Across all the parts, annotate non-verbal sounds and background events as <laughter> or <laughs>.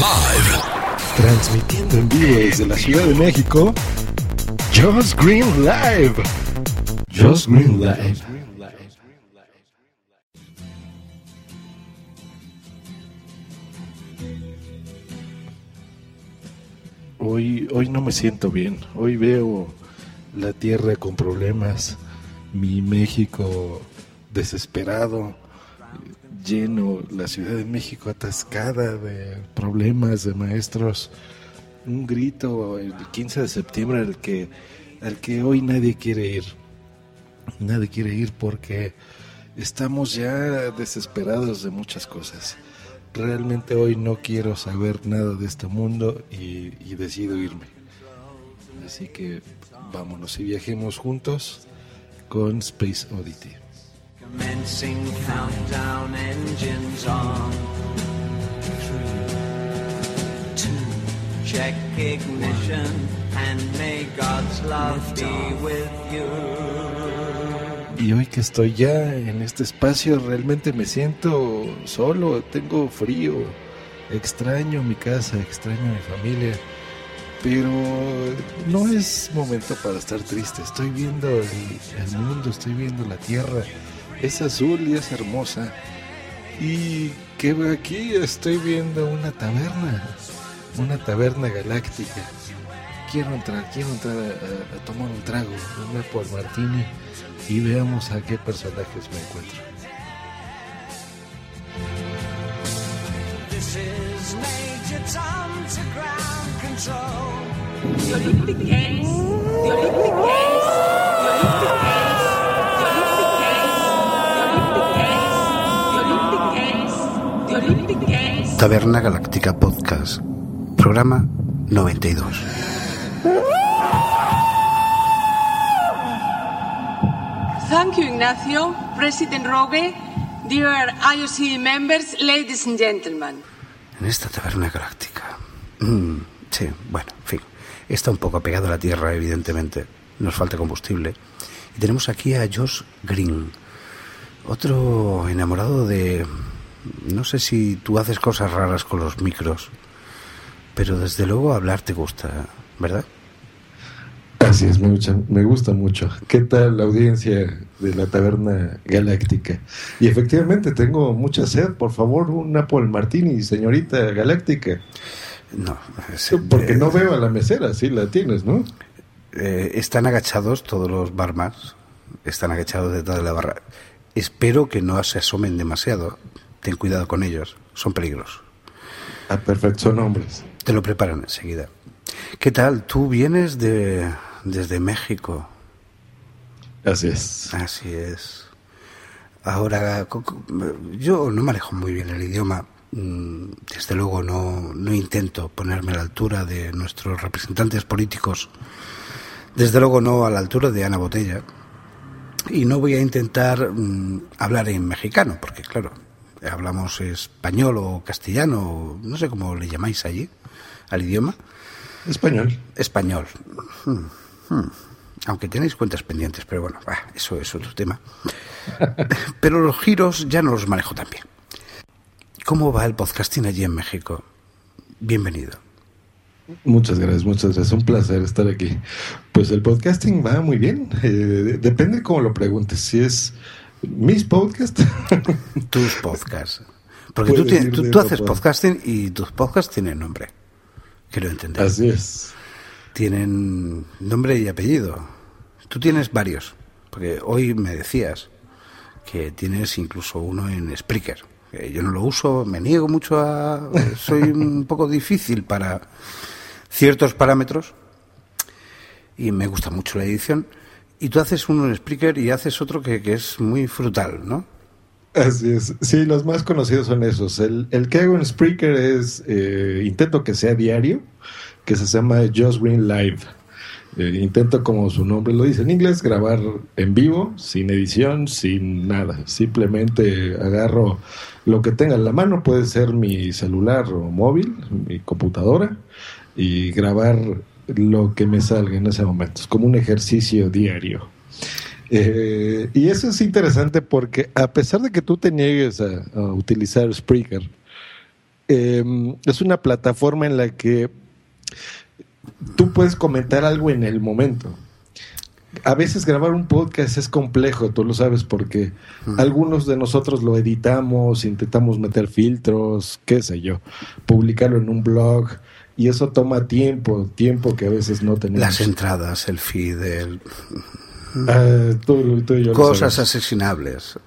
Live. Transmitiendo en vivo desde la Ciudad de México, Josh Green Live. Josh Green Live. Hoy, hoy no me siento bien. Hoy veo la tierra con problemas, mi México desesperado, lleno, la Ciudad de México atascada de problemas de maestros. Un grito el 15 de septiembre al que, al que hoy nadie quiere ir. Nadie quiere ir porque estamos ya desesperados de muchas cosas. Realmente hoy no quiero saber nada de este mundo y, decido irme. Así que vámonos y viajemos juntos con Space Oddity. Y hoy que estoy ya en este espacio, realmente me siento solo, tengo frío, extraño mi casa, extraño mi familia, pero no es momento para estar triste. Estoy viendo el mundo, estoy viendo la tierra, es azul y es hermosa. Y que aquí estoy viendo una taberna, una taberna galáctica. Quiero entrar, quiero entrar a, a- a tomar un trago, una por martini y veamos a qué personajes me encuentro. This is Major Tom to ground control. Taberna Galáctica Podcast, programa 92. Thank you, Ignacio, President Rogue, dear IOC members, ladies and gentlemen. En esta Taberna Galáctica. Mm, sí, bueno, en fin. Está un poco apegado a la Tierra, evidentemente. Nos falta combustible. Y tenemos aquí a Josh Green, otro enamorado de... No sé si tú haces cosas raras con los micros, pero desde luego hablar te gusta, ¿verdad? Así es, me gusta, mucho. ¿Qué tal la audiencia de la Taberna Galáctica? Y efectivamente tengo mucha sed, por favor, un Apple Martini, señorita Galáctica. No, es- Porque eh, no veo a la mesera, sí la tienes, ¿no? Eh, están agachados todos los barmans, están agachados detrás de la barra. Espero que no se asomen demasiado. Ten cuidado con ellos, son peligros. Ah, perfecto, son hombres. Te lo preparan enseguida. ¿Qué tal? Tú vienes de desde México. Así es. Así es. Ahora, yo no manejo muy bien el idioma. Mm, Desde luego no, no intento ponerme a la altura de nuestros representantes políticos. Desde luego no a la altura de Ana Botella. Y no voy a intentar mm, hablar en mexicano, porque claro, hablamos español o castellano, no sé cómo le llamáis allí, al idioma. Español. Español. Hmm, hmm. Aunque tenéis cuentas pendientes, pero bueno, bah, eso es otro tema. <laughs> Pero los giros ya no los manejo tan bien. ¿Cómo va el podcasting allí en México? Bienvenido. Muchas gracias, muchas gracias. Un placer estar aquí. Pues el podcasting va muy bien. Eh, depende cómo lo preguntes. Si es mis podcasts, <laughs> Tus podcasts. Porque tú, tienes- tú, haces podcasting y tus podcasts tienen nombre. Quiero entender. así es. Tienen nombre y apellido. Tú tienes varios. Porque hoy me decías que tienes incluso uno en Spreaker. Yo no lo uso, me niego mucho a... Soy un <laughs> poco difícil para ciertos parámetros y me gusta mucho la edición. Y tú haces uno en Spreaker y haces otro que, que es muy frutal, ¿no? Así es. Sí, los más conocidos son esos. El, que hago en Spreaker es, eh, intento que sea diario, que se llama Just Green Live. Eh, intento, como su nombre lo dice en inglés, grabar en vivo, sin edición, sin nada. Simplemente agarro lo que tenga en la mano, puede ser mi celular o móvil, mi computadora, y grabar lo que me salga en ese momento. Es como un ejercicio diario. Eh, y eso es interesante porque a pesar de que tú te niegues a, a utilizar Spreaker, eh, es una plataforma en la que tú puedes comentar algo en el momento. A veces grabar un podcast es complejo, tú lo sabes, porque algunos de nosotros lo editamos, intentamos meter filtros, qué sé yo, publicarlo en un blog, y eso toma tiempo, tiempo que a veces no tenemos. Las entradas, el feed, el... Ah, tú- tú y yo cosas asesinables.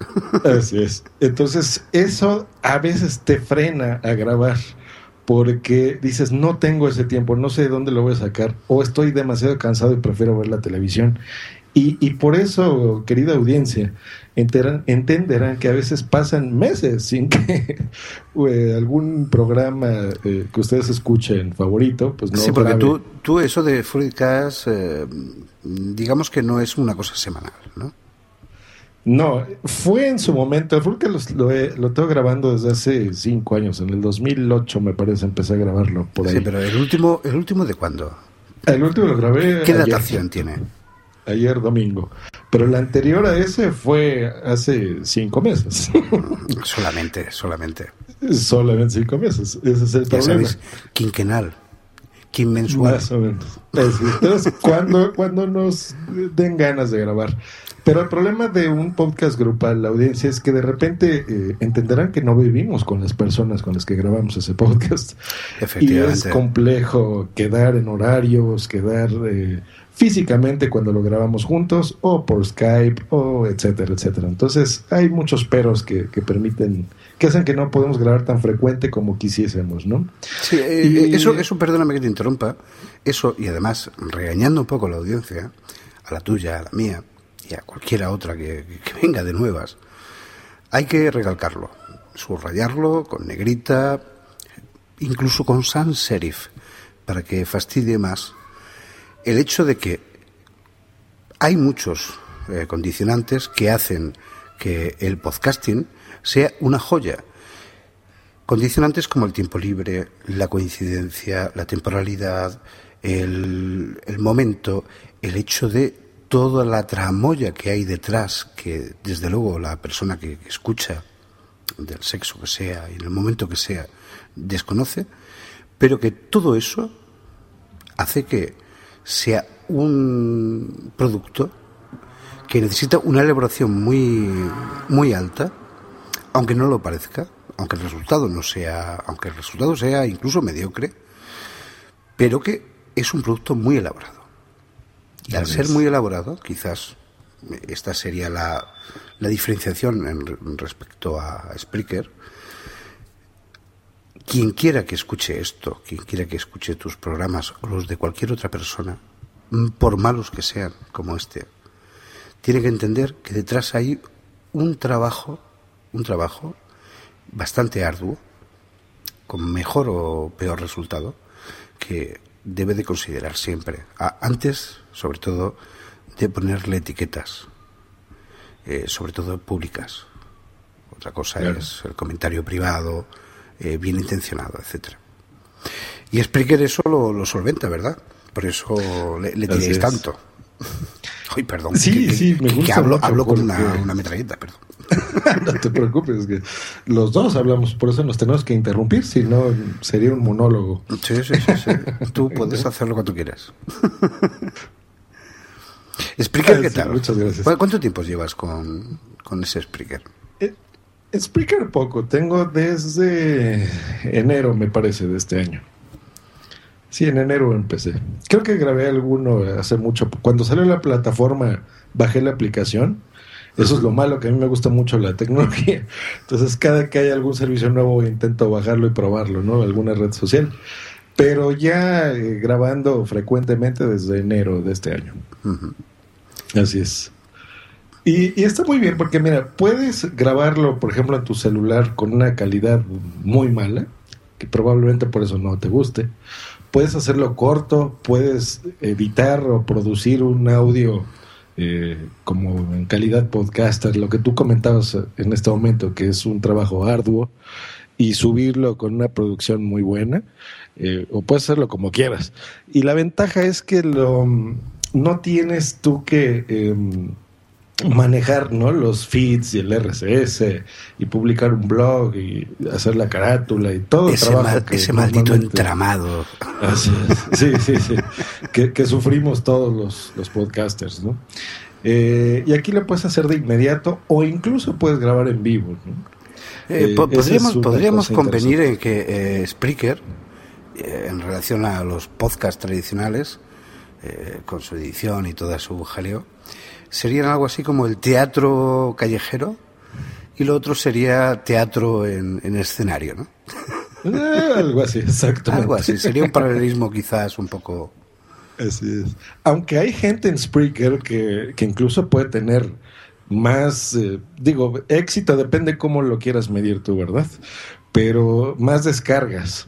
Así es. Entonces, eso a veces te frena a grabar porque dices, no tengo ese tiempo, no sé de dónde lo voy a sacar, o estoy demasiado cansado y prefiero ver la televisión. Y, y por eso, querida audiencia, enteran- entenderán que a veces pasan meses sin que <laughs> eh, algún programa eh, que ustedes escuchen favorito, pues no sí, porque tú, tú eso de Fruitcast, eh, digamos que no es una cosa semanal, ¿no? No, fue en su momento, porque lo, he- lo tengo grabando desde hace cinco años, en el 2008 me parece empecé a grabarlo por ahí. Sí, pero el último, ¿el último de cuándo? El último lo grabé ¿Qué ayer, datación tiene? Ayer domingo, pero el anterior a ese fue hace cinco meses, <laughs> Solamente, solamente. solamente cinco meses, ese es el Ya problema. sabéis, quinquenal, quinmensual. Más o menos. Entonces, cuando, cuando nos den ganas de grabar. Pero el problema de un podcast grupal, la audiencia, es que de repente eh, entenderán que no vivimos con las personas con las que grabamos ese podcast. Y Efectivamente. es complejo quedar en horarios, quedar eh, físicamente cuando lo grabamos juntos, o por Skype, o etcétera, etcétera. Entonces, hay muchos peros que, que permiten, que hacen que no podemos grabar tan frecuente como quisiésemos, ¿no? Sí, eh, Y- eh, eso, eso, perdóname que te interrumpa, eso, y además, regañando un poco a la audiencia, a la tuya, a la mía, y a cualquiera otra que, que venga de nuevas, hay que recalcarlo, subrayarlo con negrita, incluso con sans serif, para que fastidie más el hecho de que hay muchos eh, condicionantes que hacen que el podcasting sea una joya. Condicionantes como el tiempo libre, la coincidencia, la temporalidad, el, el momento, el hecho de toda la tramoya que hay detrás, que desde luego la persona que escucha, del sexo que sea y en el momento que sea, desconoce, pero que todo eso hace que sea un producto que necesita una elaboración muy, muy alta, aunque no lo parezca, aunque el resultado no sea, aunque el resultado sea incluso mediocre, pero que es un producto muy elaborado. Y al ser muy elaborado, quizás esta sería la, la diferenciación en, re- en respecto a, a Spreaker. Quien quiera que escuche esto, quien quiera que escuche tus programas o los de cualquier otra persona, mm, por malos que sean como este, tiene que entender que detrás hay un trabajo, un trabajo bastante arduo, con mejor o peor resultado, que debe de considerar siempre. Antes, sobre todo, de ponerle etiquetas, eh, sobre todo públicas. Otra cosa Claro. es el comentario privado, eh, bien intencionado, etcétera. Y Spreaker eso lo, lo solventa, ¿verdad? Por eso le, le tiréis tanto. <laughs> Ay, perdón. Sí, que- que- sí, me que- que gusta hablo, mucho hablo con porque- una, una metralleta, perdón. <laughs> no te preocupes, que los dos hablamos, por eso nos tenemos que interrumpir, si no sería un monólogo. Sí, sí, sí, sí. Tú puedes <laughs> hacerlo cuando quieras. Spreaker, ¿qué sí, tal? muchas gracias. ¿Cu- ¿Cuánto tiempo llevas con, con ese Spreaker? Eh, Spreaker poco, tengo desde enero, me parece, de este año. Sí, en enero empecé. Creo que grabé alguno hace mucho. Cuando salió la plataforma, bajé la aplicación. Eso es lo malo, que a mí me gusta mucho la tecnología. Entonces, cada que hay algún servicio nuevo, intento bajarlo y probarlo, ¿no? Alguna red social. Pero ya eh, grabando frecuentemente desde enero de este año. Así es. Y, y está muy bien porque, mira, puedes grabarlo, por ejemplo, en tu celular con una calidad muy mala, que probablemente por eso no te guste. Puedes hacerlo corto, puedes editar o producir un audio eh, como en calidad podcaster, lo que tú comentabas en este momento, que es un trabajo arduo, y subirlo con una producción muy buena, eh, o puedes hacerlo como quieras. Y la ventaja es que lo, no tienes tú que eh, <laughs> manejar ¿no? los feeds y el RSS y publicar un blog y hacer la carátula y todo el ese, trabajo mal- que ese maldito entramado. Así es. Sí, sí, sí. Que, que sufrimos todos los, los podcasters, ¿no? Eh, y aquí lo puedes hacer de inmediato o incluso puedes grabar en vivo. ¿no? Eh, Eh, podríamos podríamos convenir en que eh, Spreaker, en relación a los podcasts tradicionales, con su edición y toda su jaleo, serían algo así como el teatro callejero y lo otro sería teatro en, en escenario, ¿no? Eh, algo así, exactamente. Algo así, sería un paralelismo quizás un poco... Así es. Aunque hay gente en Spreaker que, que incluso puede tener más, eh, digo, éxito depende cómo lo quieras medir tú, ¿verdad? Pero más descargas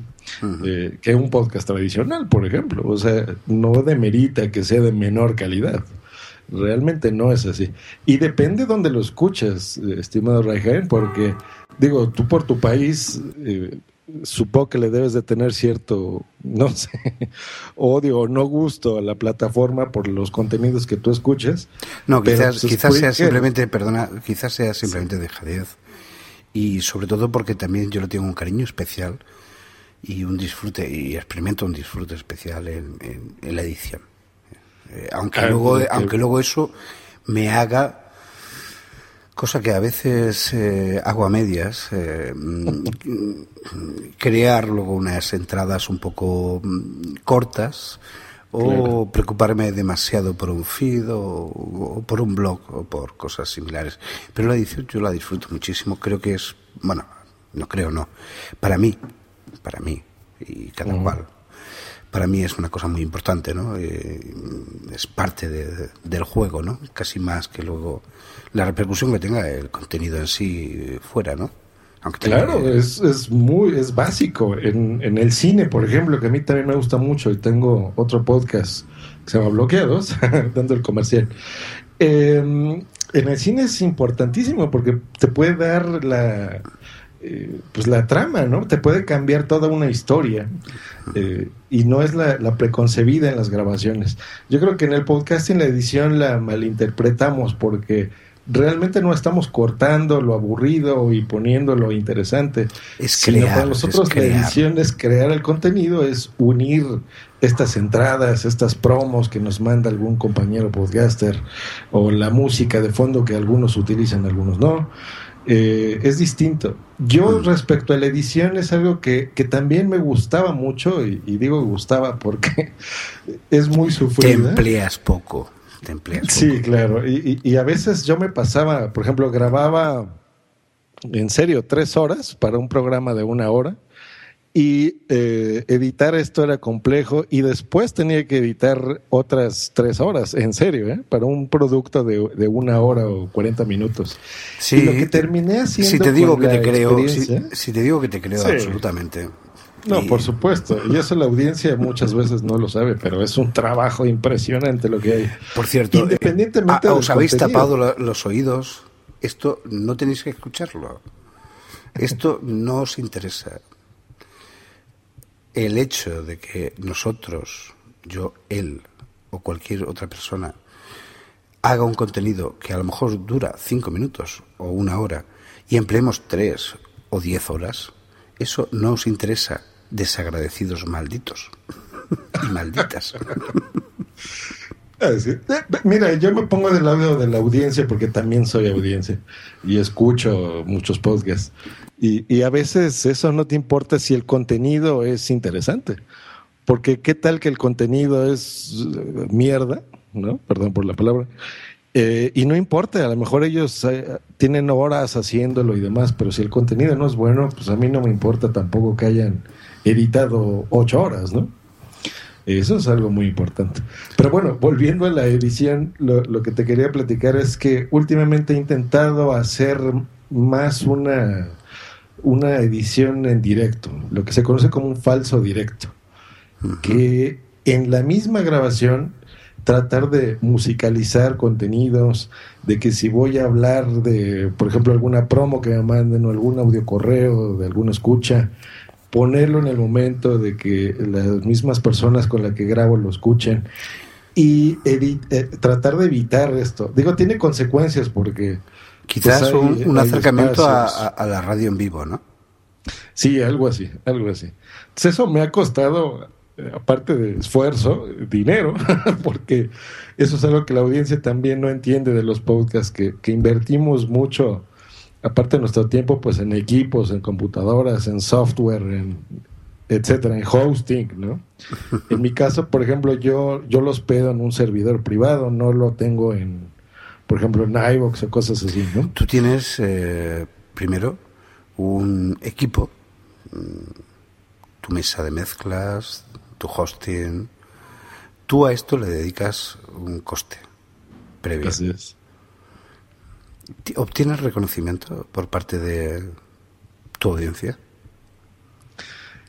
eh, que un podcast tradicional, por ejemplo. O sea, no demerita que sea de menor calidad. Realmente no es así. Y depende dónde lo escuchas, eh, estimado Raihan, porque, digo, tú por tu país, eh, supongo que le debes de tener cierto, <laughs> no sé, odio o no gusto a la plataforma por los contenidos que tú escuchas. No, quizás, pues, quizás sea simplemente, perdona, quizás sea simplemente dejadez. Y sobre todo porque también yo le tengo un cariño especial y un disfrute, y experimento un disfrute especial en, en- en la edición. Eh, aunque, luego, ok. aunque luego eso me haga cosa que a veces eh, hago a medias, eh, mm, crear luego unas entradas un poco mm, cortas o Claro. preocuparme demasiado por un feed o, o por un blog o por cosas similares. Pero la edición yo la disfruto muchísimo, creo que es, bueno, no creo, no, para mí, para mí y cada cual. Para mí es una cosa muy importante, ¿no? Eh, es parte de- del juego, ¿no? Casi más que luego la repercusión que tenga el contenido en sí fuera, ¿no? Aunque tenga- Claro, es, es muy, es básico. En, en el cine, por ejemplo, que a mí también me gusta mucho y tengo otro podcast que se llama Bloqueados, <laughs> dando el comercial. Eh, en el cine es importantísimo porque te puede dar la, eh, pues la trama, ¿no? Te puede cambiar toda una historia eh, y no es la, la preconcebida en las grabaciones. Yo creo que en el podcast en la edición la malinterpretamos porque realmente no estamos cortando lo aburrido y poniendo lo interesante. Es sino crear, para nosotros es la edición es crear el contenido, es unir estas entradas, estas promos que nos manda algún compañero podcaster o la música de fondo que algunos utilizan, algunos no. Eh, es distinto. Yo respecto a la edición es algo que, que también me gustaba mucho y, y digo gustaba porque <laughs> es muy te sufrida. empleas poco, te empleas Sí, claro. Y, y- y a veces yo me pasaba, por ejemplo, grababa en serio tres horas para un programa de una hora y eh, editar esto era complejo y después tenía que editar otras tres horas, en serio, ¿eh? para un producto de, de una hora o 40 minutos. Sí, y lo que terminé haciendo si te digo que te creo, si, te digo que te creo Sí. absolutamente. No, Y- por supuesto. Y eso la audiencia muchas veces no lo sabe, pero es un trabajo impresionante lo que hay. Por cierto, Independientemente eh, del os habéis contenido. tapado lo- los oídos. Esto no tenéis que escucharlo. Esto no os interesa. El hecho de que nosotros, yo, él o cualquier otra persona haga un contenido que a lo mejor dura cinco minutos o una hora y empleemos tres o diez horas, eso no os interesa, desagradecidos malditos <laughs> y malditas. Eh, Mira, yo me pongo del lado de la audiencia porque también soy audiencia y escucho muchos podcasts. Y, a veces eso no te importa si el contenido es interesante. Porque qué tal que el contenido es eh, mierda, ¿no? Perdón por la palabra. Eh, y no importa, a lo mejor ellos eh, tienen horas haciéndolo y demás, pero si el contenido no es bueno, pues a mí no me importa tampoco que hayan editado ocho horas, ¿no? Eso es algo muy importante. Pero bueno, volviendo a la edición, lo, lo que te quería platicar es que últimamente he intentado hacer más una, una edición en directo, lo que se conoce como un falso directo, que en la misma grabación tratar de musicalizar contenidos, de que si voy a hablar de, por ejemplo, alguna promo que me manden o algún audio correo de alguna escucha, ponerlo en el momento de que las mismas personas con las que grabo lo escuchen y eh, tratar de evitar esto. Digo, tiene consecuencias porque... Quizás pues, hay- un, un hay acercamiento a, espacios. a- a la radio en vivo, ¿no? Sí, algo así, algo así. Entonces eso me ha costado, eh, aparte de esfuerzo, dinero, <laughs> porque eso es algo que la audiencia también no entiende de los podcasts, que, que invertimos mucho, aparte de nuestro tiempo, pues en equipos, en computadoras, en software, en etcétera, en hosting, ¿no? <laughs> En mi caso, por ejemplo, yo, yo los pedo en un servidor privado, no lo tengo en, por ejemplo, en iVoox o cosas así, ¿no? Tú tienes, eh, primero, un equipo, mm, tu mesa de mezclas, tu hosting. Tú a esto le dedicas un coste previo. Así es. Ti- ¿Obtienes reconocimiento por parte de tu audiencia?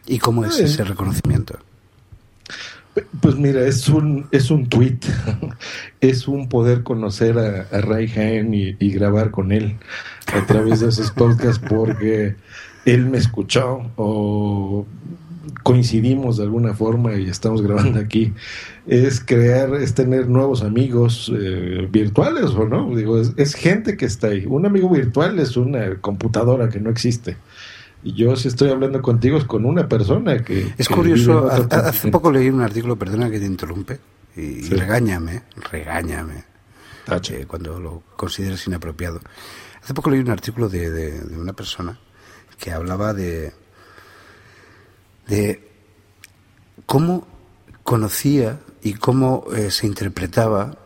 ¿Y cómo es Eh. ese reconocimiento? Pues mira, es un, es un tweet, <laughs> es un poder conocer a, a Ray Han y, grabar con él a través de esos podcasts porque él me escuchó o coincidimos de alguna forma y estamos grabando aquí. Es crear, es tener nuevos amigos eh, virtuales o no. Digo, es gente que está ahí. Un amigo virtual es una computadora que no existe. Y yo si estoy hablando contigo es con una persona que... Es que curioso, ha- hace poco leí un artículo, perdona que te interrumpe, y, Sí. regáñame, regáñame, Tache. eh, cuando lo consideres inapropiado. Hace poco leí un artículo de, de- de una persona que hablaba de, de cómo conocía y cómo eh, se interpretaba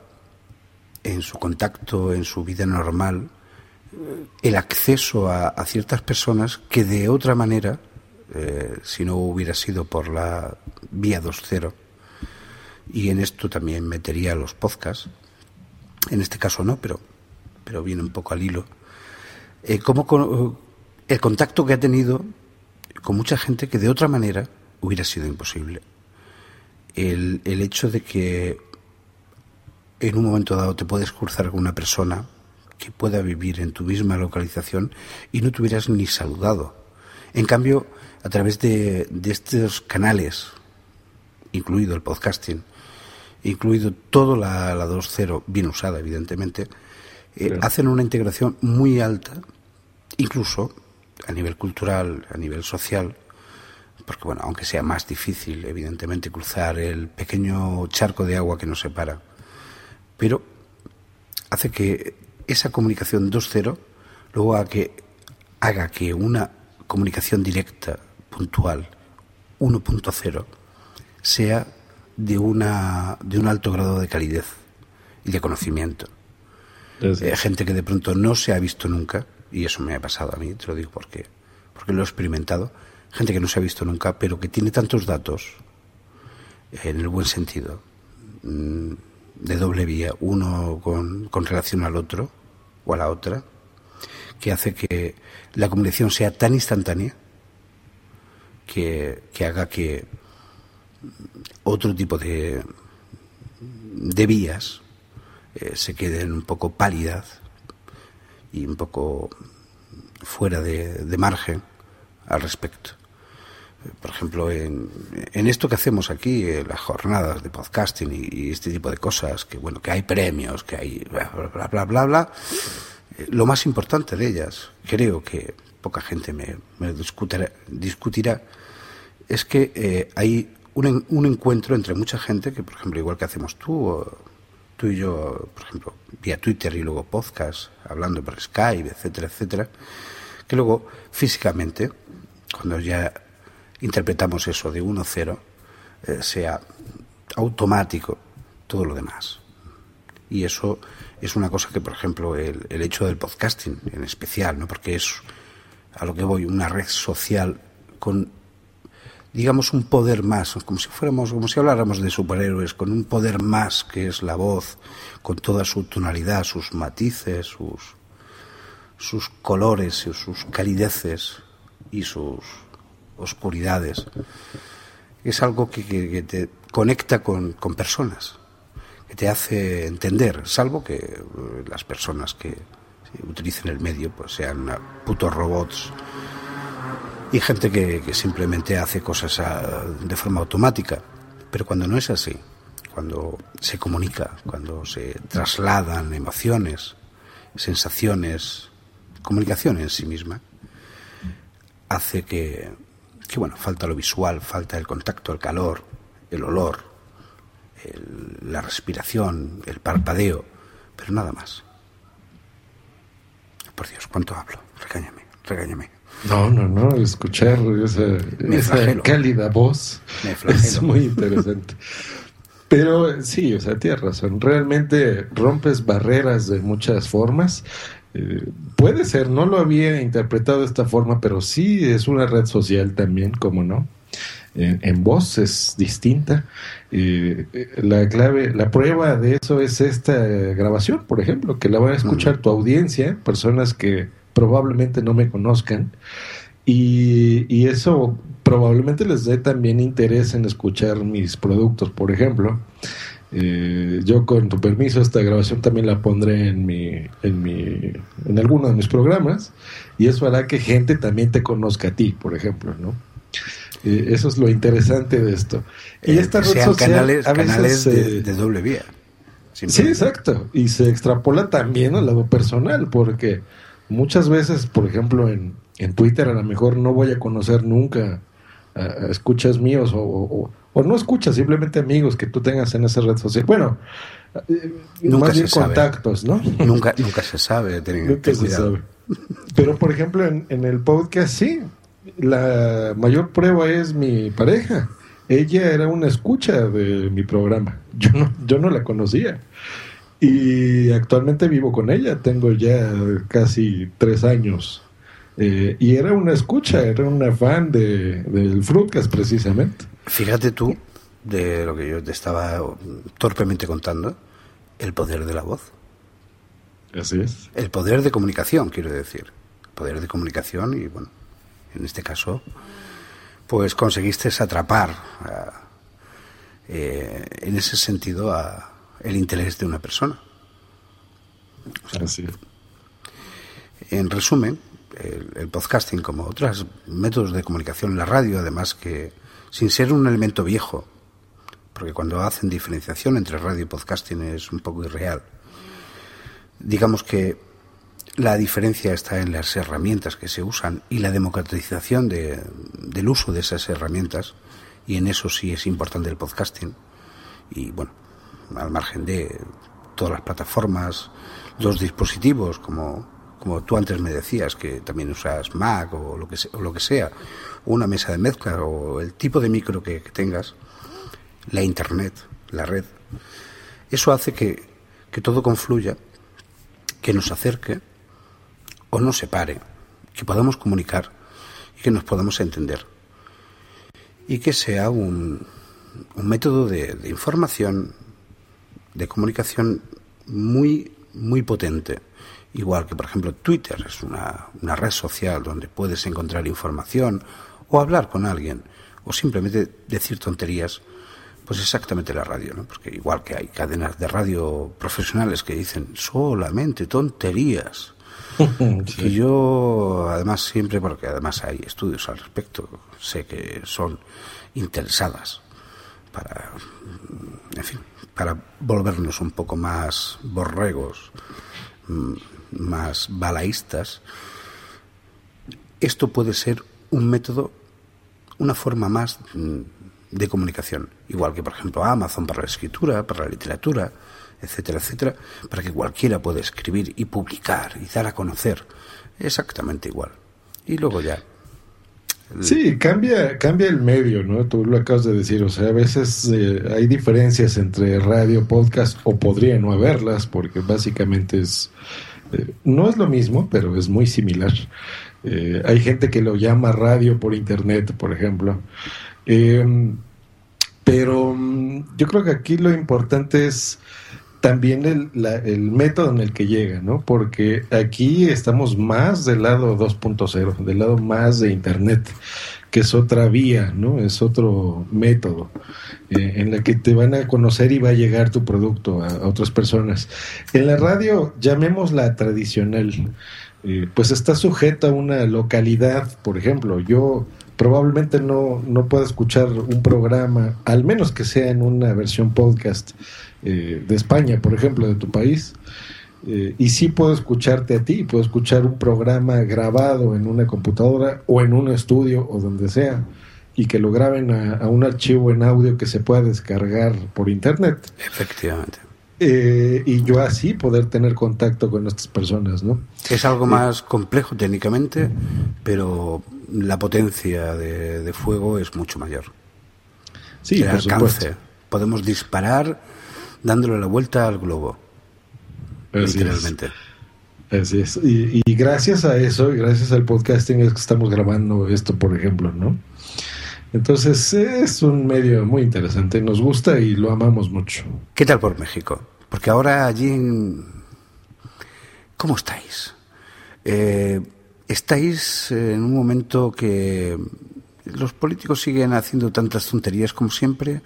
en su contacto, en su vida normal, el acceso a, ciertas personas que de otra manera, eh, si no hubiera sido por la vía 2.0, y en esto también metería los podcasts, en este caso no, pero, pero viene un poco al hilo, eh, cómo con- el contacto que ha tenido con mucha gente que de otra manera hubiera sido imposible. El, el hecho de que en un momento dado te puedes cruzar con una persona que pueda vivir en tu misma localización y no te hubieras ni saludado. En cambio, a través de, de estos canales, incluido el podcasting, incluido toda la, la 2.0, bien usada evidentemente, eh, hacen una integración muy alta, incluso a nivel cultural, a nivel social, porque bueno, aunque sea más difícil, evidentemente, cruzar el pequeño charco de agua que nos separa, pero hace que esa comunicación 2.0 luego haga que, haga que una comunicación directa, puntual, 1.0, sea de, una, de un alto grado de calidez y de conocimiento. Eh, gente que de pronto no se ha visto nunca, y eso me ha pasado a mí, te lo digo porque, porque lo he experimentado, gente que no se ha visto nunca, pero que tiene tantos datos, en el buen sentido, mm, de doble vía, uno con, con relación al otro o a la otra, que hace que la comunicación sea tan instantánea que, que haga que otro tipo de, de vías eh, se queden un poco pálidas y un poco fuera de, de margen al respecto. Por ejemplo, en, en esto que hacemos aquí, eh, las jornadas de podcasting y, este tipo de cosas, que bueno, que hay premios, que hay bla bla bla bla, bla, eh, lo más importante de ellas, creo que poca gente me, discutirá, es que eh, hay un, un encuentro entre mucha gente que, por ejemplo, igual que hacemos tú, tú y yo, por ejemplo, vía Twitter y luego podcast, hablando por Skype, etcétera, etcétera, que luego físicamente, cuando ya interpretamos eso de 1-0, eh, sea automático todo lo demás. Y eso es una cosa que, por ejemplo, el, el hecho del podcasting en especial, ¿no? porque es a lo que voy, una red social con, digamos, un poder más, como si fuéramos, como si habláramos de superhéroes, con un poder más que es la voz, con toda su tonalidad, sus matices, sus, sus colores, sus calideces y sus oscuridades. Es algo que, te conecta con, personas, que te hace entender, salvo que eh, las personas que utilicen el medio pues sean putos robots y gente que, que simplemente hace cosas ah, de forma automática. Pero cuando no es así, cuando se comunica, cuando se trasladan emociones, sensaciones, comunicación en sí misma, hace que, que bueno, falta lo visual, falta el contacto, el calor, el olor, el- la respiración, el parpadeo, pero nada más. Por Dios, ¿cuánto hablo? Regáñame, regáñame. No, no, no, escuchar esa, esa cálida voz es muy interesante. Pero sí, o sea, tienes razón, realmente rompes barreras de muchas formas. Eh, puede ser, no lo había interpretado de esta forma, pero sí es una red social también, como no. En, en voz es distinta. Eh, la clave, la prueba de eso es esta eh, grabación, por ejemplo, que la van a escuchar tu audiencia, personas que probablemente no me conozcan, y, y eso probablemente les dé también interés en escuchar mis productos, por ejemplo. Eh, yo con tu permiso esta grabación también la pondré en mi, en mi, en alguno de mis programas y eso hará que gente también te conozca a ti, por ejemplo, ¿no? Eh, eso es lo interesante de esto. Y esta red sean social canales, a veces, canales de, de doble vía. Sí, exacto. Y se extrapola también al lado personal, porque muchas veces, por ejemplo, en, en Twitter a lo mejor no voy a conocer nunca a, a escuchas míos o, o- o no escuchas, simplemente amigos que tú tengas en esa red social. Bueno, eh, Nunca más bien sabe. contactos, ¿no? Nunca, nunca se sabe, ten, Nunca ten se sabe. Pero, por ejemplo, en, en el podcast sí, la mayor prueba es mi pareja. Ella era una escucha de mi programa. <laughs> Yo no, yo no la conocía. Y actualmente vivo con ella. Tengo ya casi tres años. Eh, y era una escucha, era una fan de, del Fruitcast precisamente. Fíjate tú de lo que yo te estaba torpemente contando, el poder de la voz. Así es. El poder de comunicación, quiero decir. El poder de comunicación y, bueno, en este caso, pues conseguiste atrapar a- eh, en ese sentido a el interés de una persona. Así es. En resumen, el, podcasting, como otros métodos de comunicación la radio, además que sin ser un elemento viejo, porque cuando hacen diferenciación entre radio y podcasting es un poco irreal, digamos que la diferencia está en las herramientas que se usan y la democratización de- del uso de esas herramientas, y en eso sí es importante el podcasting, y bueno, al margen de todas las plataformas, los dispositivos, como, como tú antes me decías, que también usas Mac o lo que, se- o lo que sea, una mesa de mezcla o el tipo de micro que, que tengas, la Internet, la red, eso hace que, que todo confluya, que nos acerque o nos separe, que podamos comunicar y que nos podamos entender. Y que sea un, un método de, de información, de comunicación muy, muy potente. Igual que, por ejemplo, Twitter es una, una red social donde puedes encontrar información o hablar con alguien o simplemente decir tonterías, pues exactamente la radio, ¿no? Porque igual que hay cadenas de radio profesionales que dicen solamente tonterías, <laughs> que yo además siempre, porque además hay estudios al respecto, sé que son interesadas para, en fin, para volvernos un poco más borregos, más balaístas, esto puede ser un método, una forma más mm, de comunicación, igual que por ejemplo Amazon para la escritura, para la literatura, etcétera, etcétera, para que cualquiera pueda escribir y publicar y dar a conocer, exactamente igual. Y luego ya. Sí, cambia, cambia el medio, ¿no? Tú lo acabas de decir, o sea, a veces eh, hay diferencias entre radio, podcast, o podría no haberlas, porque básicamente es, eh, no es lo mismo, pero es muy similar. Eh, hay gente que lo llama radio por internet, por ejemplo. Eh, pero mm, yo creo que aquí lo importante es también el, la- el método en el que llega, ¿no? Porque aquí estamos más del lado 2.0, del lado más de Internet, que es otra vía, ¿no? Es otro método eh, en la que te van a conocer y va a llegar tu producto a, otras personas. En la radio, llamémosla tradicional, eh, pues está sujeta a una localidad, por ejemplo, yo probablemente no, no pueda escuchar un programa, al menos que sea en una versión podcast eh, de España, por ejemplo, de tu país. Eh, y sí puedo escucharte a ti, puedo escuchar un programa grabado en una computadora o en un estudio o donde sea y que lo graben a, a un archivo en audio que se pueda descargar por internet. Efectivamente. Eh, y yo así poder tener contacto con estas personas, ¿no? Es algo más complejo técnicamente, pero la potencia de, de fuego es mucho mayor. Sí, el por alcance. supuesto. Podemos disparar dándole la vuelta al globo, Así es. literalmente. Así es. Y, y gracias a eso, gracias al podcasting, es que estamos grabando esto, por ejemplo, ¿no? Entonces es un medio muy interesante, nos gusta y lo amamos mucho. ¿Qué tal por México? Porque ahora allí... en- ¿Cómo estáis? Eh, ¿Estáis en un momento que los políticos siguen haciendo tantas tonterías como siempre?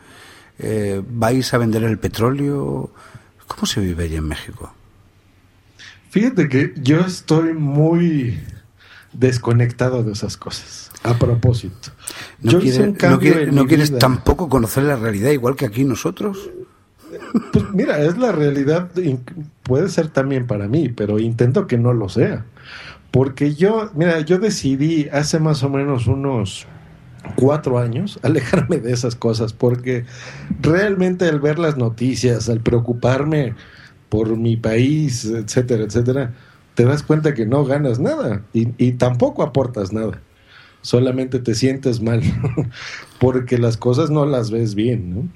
Eh, ¿Vais a vender el petróleo? ¿Cómo se vive allí en México? Fíjate que yo estoy muy desconectado de esas cosas. A propósito. ¿No, yo hice quiere- un no quiere- quieres vida. tampoco conocer la realidad igual que aquí nosotros? Pues mira, es la realidad, puede ser también para mí, pero intento que no lo sea. Porque yo, mira, yo decidí hace más o menos unos cuatro años <laughs> alejarme de esas cosas, porque realmente al ver las noticias, al preocuparme por mi país, etcétera, etcétera, te das cuenta que no ganas nada y, y tampoco aportas nada. Solamente te sientes mal <laughs> porque las cosas no las ves bien, ¿no?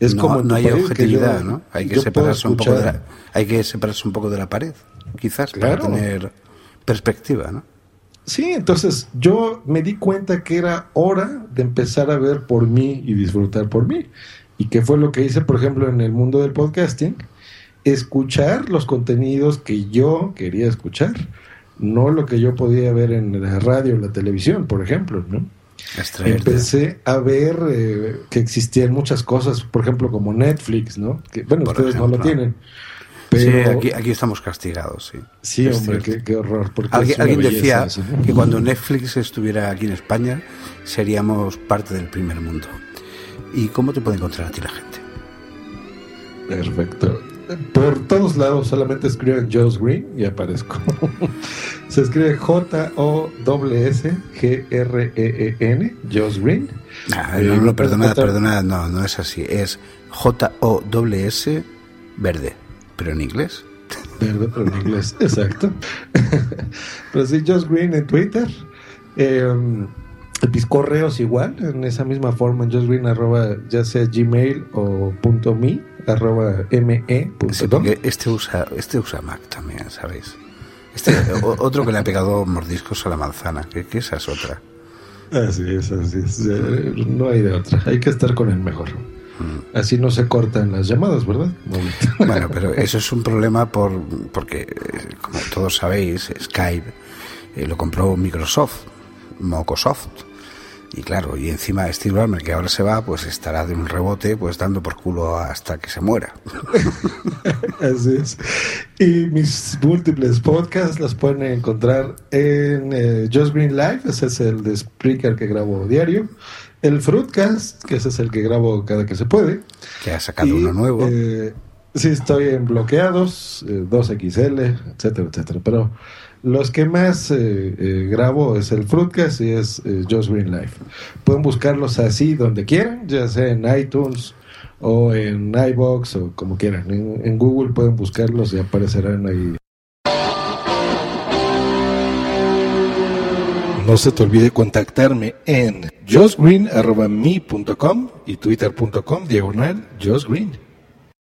Es no, como no hay objetividad, yo- ¿no? Hay que separarse un poco de la, hay que separarse un poco de la pared, quizás Claro. para tener perspectiva, ¿no? Sí, entonces yo me di cuenta que era hora de empezar a ver por mí y disfrutar por mí. ¿Y qué fue lo que hice, por ejemplo, en el mundo del podcasting? Escuchar los contenidos que yo quería escuchar, no lo que yo podía ver en la radio o la televisión, por ejemplo, ¿no? Empecé a ver eh, que existían muchas cosas, por ejemplo, como Netflix, ¿no? Que, bueno, Por ustedes no lo ejemplo. Sí, aquí, aquí estamos castigados, sí. sí, Es hombre, qué, qué horror. porque Alguien, decía eso, ¿no? que cuando Netflix estuviera aquí en España seríamos parte del primer mundo. ¿Y cómo te puede encontrar a ti la gente? Perfecto. Por todos lados solamente escriben Joss Green y aparezco. <laughs> Se escribe J-O-S-S-G-R-E-E-N, Joss Green. Ah, Eh, no, no, puedes perdona, encontrar- perdona, no, no es así. Es J-O-S verde, pero en inglés. Verde, pero en inglés, <laughs> exacto. <laughs> Pero sí, Joss Green en Twitter. Eh, mis correos igual, en esa misma forma, en Joss Green arroba ya sea gmail o punto me arroba me punto Sí, porque este usa, este usa Mac también, ¿sabéis? Este, otro que le ha pegado mordiscos a la manzana, que, que esa es otra. Así es, así es. No hay de otra. Hay que estar con el mejor. Así no se cortan las llamadas, ¿verdad? <laughs> Bueno, pero eso es un problema por, porque, eh, como todos sabéis, Skype eh, lo compró Microsoft, Microsoft. Y claro, y encima Steve Ballmer, que ahora se va, pues estará de un rebote, pues dando por culo hasta que se muera. <laughs> Así es. Y mis múltiples podcasts los pueden encontrar en eh, Just Green Live, ese es el de Spreaker que grabo diario. El Fruitcast, que ese es el que grabo cada que se puede. Que ha sacado Y, uno nuevo. eh, sí, estoy en bloqueados, eh, 2XL, etcétera, etcétera. Pero los que más eh, eh, grabo es el Fruitcast y es eh, Just Green Life. Pueden buscarlos así donde quieran, ya sea en iTunes o en iBox o como quieran. En, en Google pueden buscarlos y aparecerán ahí. No se te olvide contactarme en josgreen.me.com y twitter.com diagonal josgreen.